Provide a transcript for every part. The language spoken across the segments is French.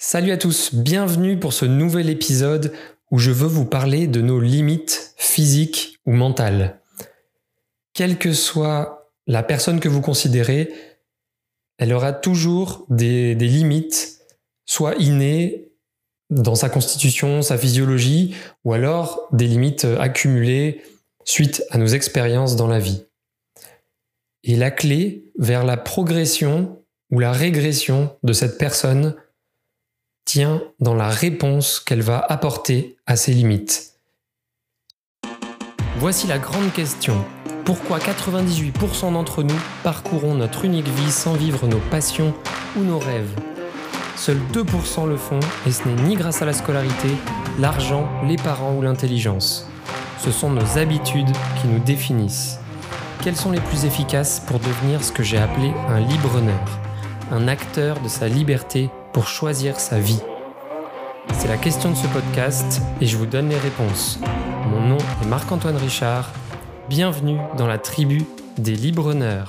Salut à tous, bienvenue pour ce nouvel épisode où je veux vous parler de nos limites physiques ou mentales. Quelle que soit la personne que vous considérez, elle aura toujours des, limites, soit innées dans sa constitution, sa physiologie, ou alors des limites accumulées suite à nos expériences dans la vie. Et la clé vers la progression ou la régression de cette personne tient dans la réponse qu'elle va apporter à ses limites. Voici la grande question. Pourquoi 98% d'entre nous parcourons notre unique vie sans vivre nos passions ou nos rêves? Seuls 2% le font et ce n'est ni grâce à la scolarité, l'argent, les parents ou l'intelligence. Ce sont nos habitudes qui nous définissent. Quelles sont les plus efficaces pour devenir ce que j'ai appelé un libre-honneur un acteur de sa liberté pour choisir sa vie C'est la question de ce podcast et je vous donne les réponses. Mon nom est Marc-Antoine Richard. Bienvenue dans la tribu des libre-honneurs.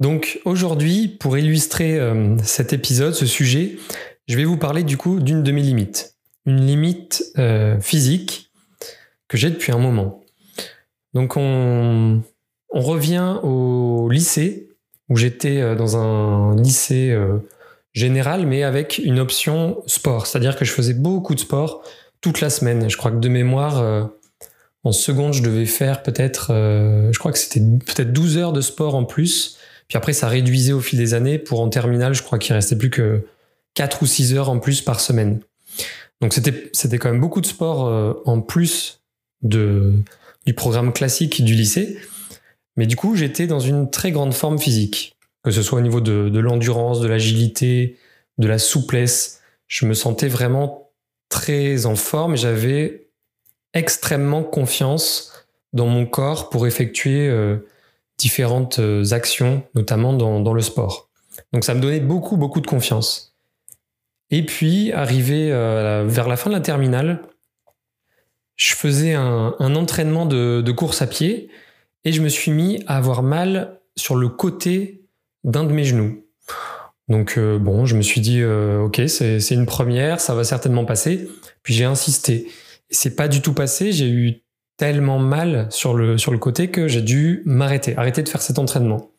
Donc aujourd'hui, pour illustrer euh, cet épisode, ce sujet, je vais vous parler du coup d'une de mes limites. Une limite euh, physique que j'ai depuis un moment. Donc on, on revient au lycée, où j'étais euh, dans un lycée euh, général, mais avec une option sport. C'est-à-dire que je faisais beaucoup de sport toute la semaine. Je crois que de mémoire, euh, en seconde, je devais faire peut-être, je crois que c'était peut-être 12 heures de sport en plus. Puis après, ça réduisait au fil des années. Pour en terminale, je crois qu'il restait plus que 4 ou 6 heures en plus par semaine. Donc c'était, c'était quand même beaucoup de sport en plus de, du programme classique du lycée. Mais du coup, j'étais dans une très grande forme physique, que ce soit au niveau de, l'endurance, de l'agilité, de la souplesse. Je me sentais vraiment très en forme et j'avais extrêmement confiance dans mon corps pour effectuer euh, différentes euh, actions, notamment dans, dans, le sport. Donc ça me donnait beaucoup, beaucoup de confiance. Et puis, arrivé euh, vers la fin de la terminale, je faisais un, un entraînement de, de course à pied et je me suis mis à avoir mal sur le côté d'un de mes genoux. Donc euh, bon, je me suis dit euh, ok, c'est une première, ça va certainement passer. Puis j'ai insisté. Et c'est pas du tout passé. J'ai eu tellement mal sur le sur le côté que j'ai dû m'arrêter, arrêter de faire cet entraînement.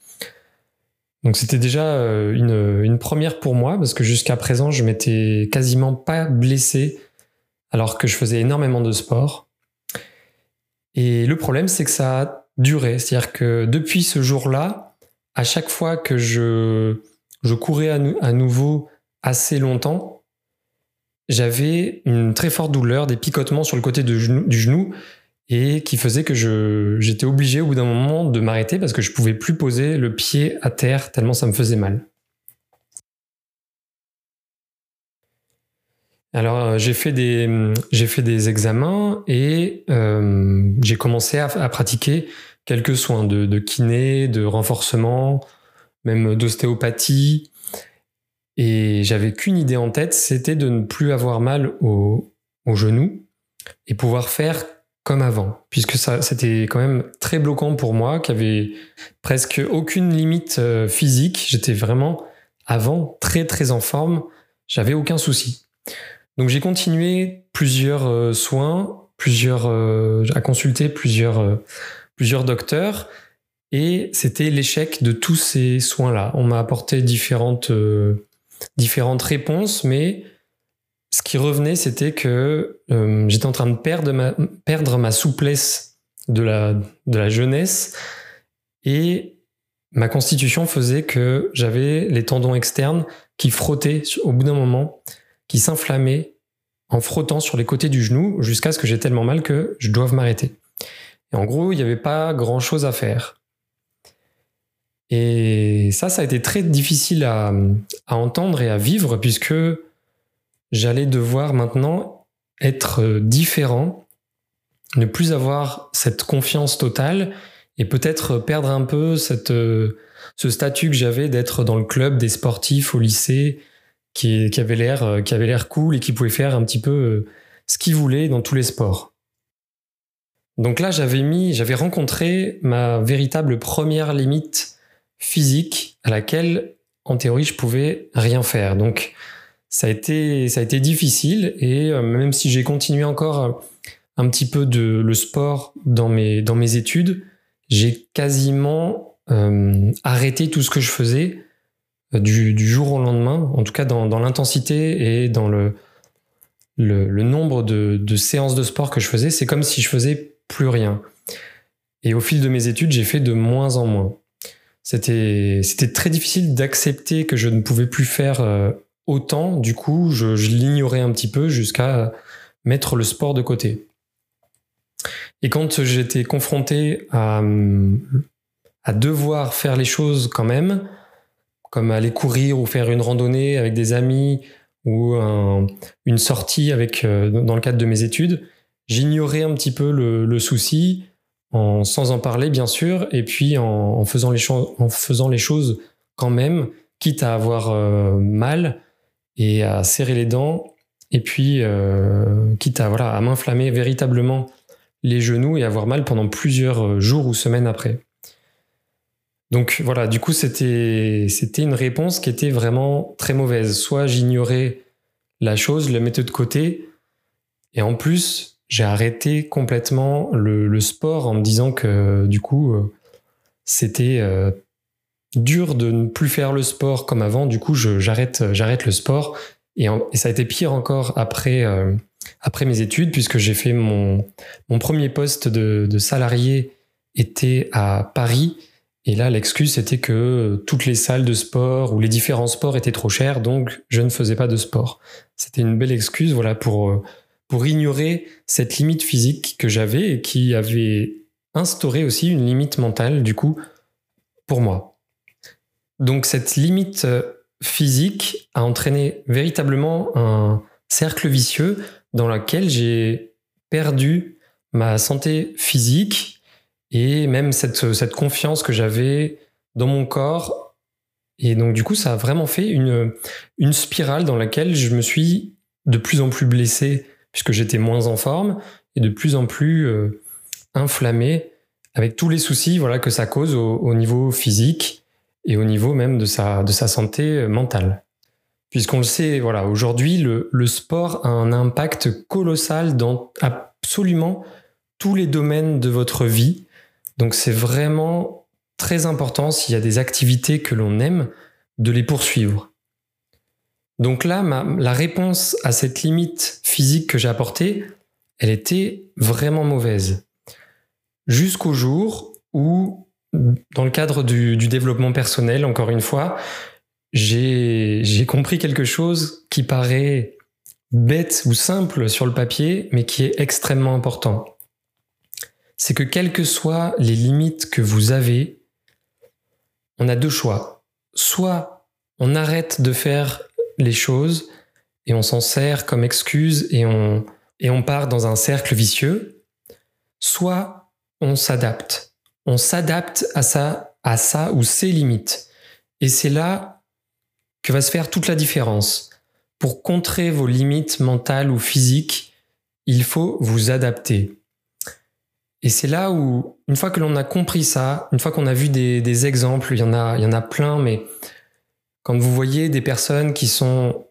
Donc c'était déjà euh, une, une première pour moi parce que jusqu'à présent je m'étais quasiment pas blessé alors que je faisais énormément de sport. Et le problème c'est que ça a durée. C'est-à-dire que depuis ce jour-là, à chaque fois que je, je courais à, nouveau assez longtemps, j'avais une très forte douleur, des picotements sur le côté du genou et qui faisait que j'étais obligé au bout d'un moment de m'arrêter parce que je pouvais plus poser le pied à terre tellement ça me faisait mal. Alors euh, j'ai fait des examens et euh, j'ai commencé à, pratiquer quelques soins de, kiné, de renforcement, même d'ostéopathie. Et j'avais qu'une idée en tête, c'était de ne plus avoir mal au, au genou et pouvoir faire comme avant, puisque ça c'était quand même très bloquant pour moi, qui avait presque aucune limite euh, physique. J'étais vraiment avant très très en forme, j'avais aucun souci. Donc j'ai continué plusieurs euh, soins, plusieurs euh, à consulter plusieurs plusieurs docteurs et c'était l'échec de tous ces soins-là. On m'a apporté différentes, euh, différentes réponses, mais ce qui revenait, c'était que euh, j'étais en train de perdre ma, perdre ma souplesse de la, de la jeunesse et ma constitution faisait que j'avais les tendons externes qui frottaient au bout d'un moment, qui s'inflammaient en frottant sur les côtés du genou jusqu'à ce que j'ai tellement mal que je doive m'arrêter. Et en gros, il n'y avait pas grand-chose à faire. Et ça, ça a été très difficile à, entendre et à vivre puisque j'allais devoir maintenant être différent, ne plus avoir cette confiance totale et peut-être perdre un peu cette, ce statut que j'avais d'être dans le club des sportifs au lycée qui, avait l'air qui avait l'air cool et qui pouvait faire un petit peu ce qu'il voulait dans tous les sports. Donc là, j'avais mis, j'avais rencontré ma véritable première limite physique à laquelle, en théorie, je pouvais rien faire. Donc, ça a été, ça a été difficile et euh, même si j'ai continué encore un petit peu de le sport dans mes, dans mes études, j'ai quasiment euh, arrêté tout ce que je faisais euh, du, jour au lendemain, en tout cas dans, l'intensité et dans le, le, nombre de, de, séances de sport que je faisais. C'est comme si je faisais plus rien. Et au fil de mes études, j'ai fait de moins en moins. C'était, très difficile d'accepter que je ne pouvais plus faire autant, du coup, je, l'ignorais un petit peu jusqu'à mettre le sport de côté. Et quand j'étais confronté à, à, devoir faire les choses quand même, comme aller courir ou faire une randonnée avec des amis ou une sortie avec, euh, dans le cadre de mes études, j'ignorais un petit peu le, souci en, sans en parler bien sûr, et puis en, faisant, les choses quand même, quitte à avoir euh, mal, et à serrer les dents et puis euh, quitte à voilà à m'inflammer véritablement les genoux et avoir mal pendant plusieurs jours ou semaines après. Donc voilà, du coup c'était une réponse qui était vraiment très mauvaise. Soit j'ignorais la chose, la mettais de côté, et en plus j'ai arrêté complètement le, sport en me disant que du coup euh, c'était dur de ne plus faire le sport comme avant. Du coup, j'arrête, le sport. Et, ça a été pire encore après, euh, mes études, puisque j'ai fait mon, mon premier poste de, salarié était à Paris. Et là, l'excuse, c'était que toutes les salles de sport ou les différents sports étaient trop chers, donc je ne faisais pas de sport. C'était une belle excuse, voilà, pour, euh, pour ignorer cette limite physique que j'avais et qui avait instauré aussi une limite mentale, du coup, pour moi. Donc cette limite euh, physique a entraîné véritablement un cercle vicieux dans lequel j'ai perdu ma santé physique et même cette, cette confiance que j'avais dans mon corps. Et donc du coup, ça a vraiment fait une, une spirale dans laquelle je me suis de plus en plus blessé puisque j'étais moins en forme et de plus en plus euh, inflammé avec tous les soucis voilà, que ça cause au niveau physique et au niveau même de sa, de sa santé euh, mentale. Puisqu'on le sait, voilà, aujourd'hui, le, le sport a un impact colossal dans absolument tous les domaines de votre vie. Donc c'est vraiment très important s'il y a des activités que l'on aime de les poursuivre. Donc là, la réponse à cette limite physique que j'ai apportée, elle était vraiment mauvaise. Jusqu'au jour où dans le cadre du, développement personnel, encore une fois, j'ai compris quelque chose qui paraît bête ou simple sur le papier, mais qui est extrêmement important. C'est que quelles que soient les limites que vous avez, on a deux choix. Soit on arrête de faire les choses et on s'en sert comme excuse et on, part dans un cercle vicieux, soit on s'adapte on s'adapte à ça, à ça ou ses limites. Et c'est là que va se faire toute la différence. Pour contrer vos limites mentales ou physiques, il faut vous adapter. Et c'est là où, une fois que l'on a compris ça, une fois qu'on a vu des, exemples, il y, en a, il y en a plein, mais quand vous voyez des personnes qui sont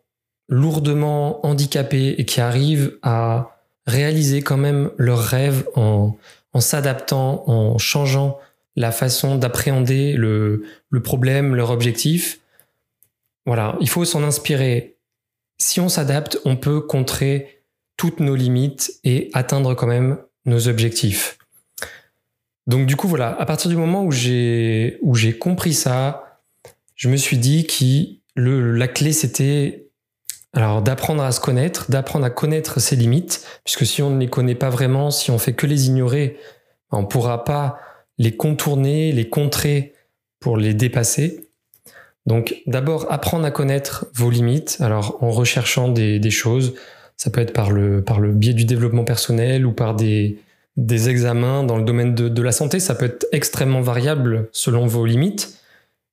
lourdement handicapées et qui arrivent à réaliser quand même leurs rêves en, en s'adaptant, en changeant la façon d'appréhender le, problème, leur objectif. Voilà, il faut s'en inspirer. Si on s'adapte, on peut contrer toutes nos limites et atteindre quand même nos objectifs. Donc du coup, voilà, à partir du moment où j'ai compris ça, je me suis dit que la clé c'était alors d'apprendre à se connaître, d'apprendre à connaître ses limites, puisque si on ne les connaît pas vraiment, si on fait que les ignorer, on ne pourra pas les contourner, les contrer pour les dépasser. Donc d'abord apprendre à connaître vos limites, alors en recherchant des, choses, ça peut être par le, par le biais du développement personnel ou par des, des examens dans le domaine de, la santé, ça peut être extrêmement variable selon vos limites,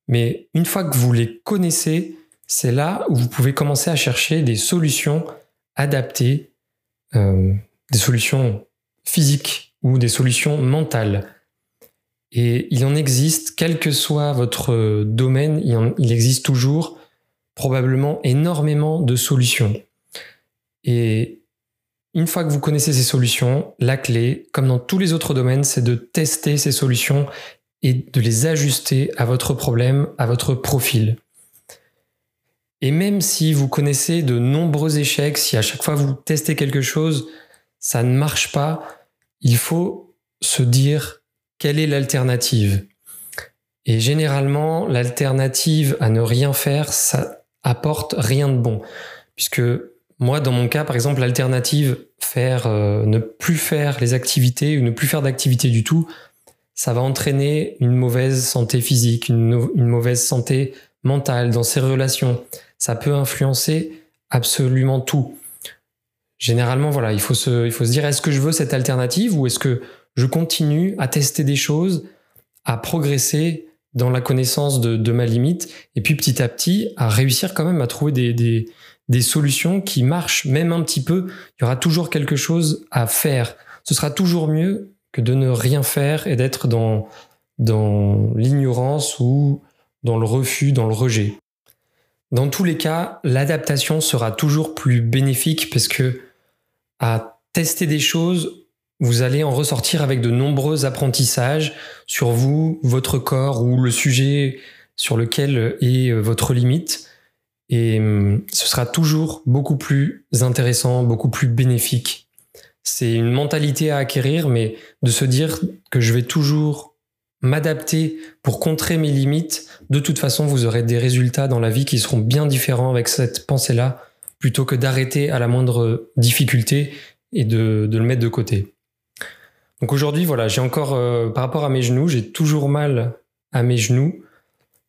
mais une fois que vous les connaissez, c'est là où vous pouvez commencer à chercher des solutions adaptées, euh, des solutions physiques ou des solutions mentales. Et il en existe, quel que soit votre domaine, il, existe toujours probablement énormément de solutions. Et une fois que vous connaissez ces solutions, la clé, comme dans tous les autres domaines, c'est de tester ces solutions et de les ajuster à votre problème, à votre profil. Et même si vous connaissez de nombreux échecs, si à chaque fois vous testez quelque chose, ça ne marche pas, il faut se dire quelle est l'alternative. Et généralement, l'alternative à ne rien faire, ça apporte rien de bon. Puisque moi, dans mon cas, par exemple, l'alternative, faire, euh, ne plus faire les activités ou ne plus faire d'activité du tout, ça va entraîner une mauvaise santé physique, une, mauvaise santé mentale dans ses relations. Ça peut influencer absolument tout. Généralement, voilà, il faut se, il faut se dire est-ce que je veux cette alternative ou est-ce que je continue à tester des choses, à progresser dans la connaissance de, de, ma limite et puis petit à petit à réussir quand même à trouver des, des solutions qui marchent même un petit peu. Il y aura toujours quelque chose à faire. Ce sera toujours mieux que de ne rien faire et d'être dans, l'ignorance ou dans le refus, dans le rejet. Dans tous les cas, l'adaptation sera toujours plus bénéfique parce que à tester des choses, vous allez en ressortir avec de nombreux apprentissages sur vous, votre corps ou le sujet sur lequel est votre limite. Et hum, ce sera toujours beaucoup plus intéressant, beaucoup plus bénéfique c'est une mentalité à acquérir, mais de se dire que je vais toujours m'adapter pour contrer mes limites, de toute façon, vous aurez des résultats dans la vie qui seront bien différents avec cette pensée-là, plutôt que d'arrêter à la moindre difficulté et de, le mettre de côté. Donc aujourd'hui, voilà, j'ai encore, euh, par rapport à mes genoux, j'ai toujours mal à mes genoux.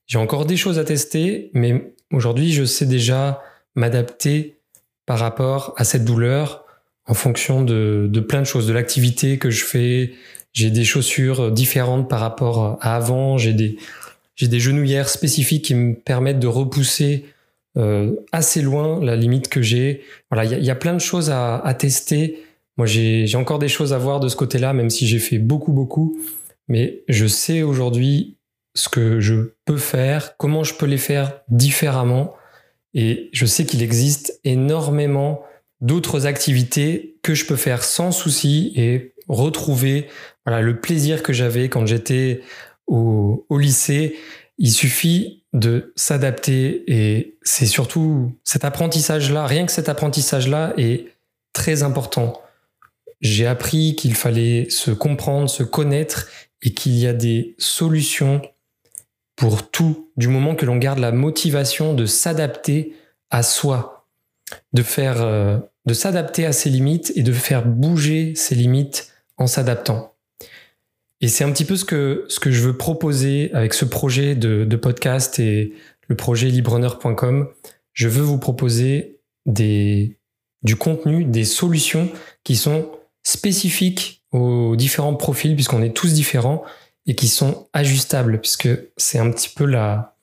J'ai encore des choses à tester, mais aujourd'hui, je sais déjà m'adapter par rapport à cette douleur en fonction de, plein de choses, de l'activité que je fais. J'ai des chaussures différentes par rapport à avant. J'ai des, j'ai genouillères spécifiques qui me permettent de repousser euh, assez loin la limite que j'ai. Voilà, il y, a plein de choses à, tester. Moi, j'ai encore des choses à voir de ce côté-là, même si j'ai fait beaucoup, beaucoup. Mais je sais aujourd'hui ce que je peux faire, comment je peux les faire différemment. Et je sais qu'il existe énormément d'autres activités que je peux faire sans souci et retrouver voilà, le plaisir que j'avais quand j'étais au, au lycée. Il suffit de s'adapter et c'est surtout cet apprentissage-là, rien que cet apprentissage-là est très important. J'ai appris qu'il fallait se comprendre, se connaître et qu'il y a des solutions pour tout, du moment que l'on garde la motivation de s'adapter à soi, de faire euh, de s'adapter à ses limites et de faire bouger ses limites en s'adaptant. Et c'est un petit peu ce que, ce que je veux proposer avec ce projet de, podcast et le projet librepreneur.com. Je veux vous proposer des, du contenu, des solutions qui sont spécifiques aux différents profils, puisqu'on est tous différents, et qui sont ajustables, puisque c'est un petit peu la,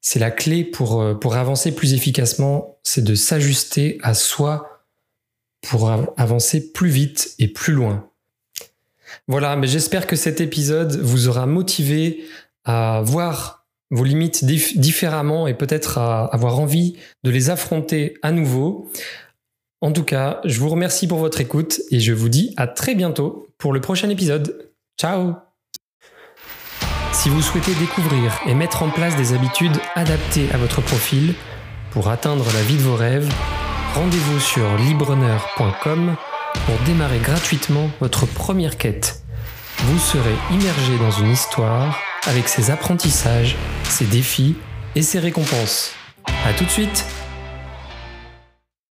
c'est la clé pour, pour avancer plus efficacement, c'est de s'ajuster à soi, pour avancer plus vite et plus loin. Voilà, mais j'espère que cet épisode vous aura motivé à voir vos limites différemment et peut-être à avoir envie de les affronter à nouveau. En tout cas, je vous remercie pour votre écoute et je vous dis à très bientôt pour le prochain épisode. Ciao Si vous souhaitez découvrir et mettre en place des habitudes adaptées à votre profil pour atteindre la vie de vos rêves, rendez-vous sur libreneur.com pour démarrer gratuitement votre première quête. Vous serez immergé dans une histoire avec ses apprentissages, ses défis et ses récompenses. A tout de suite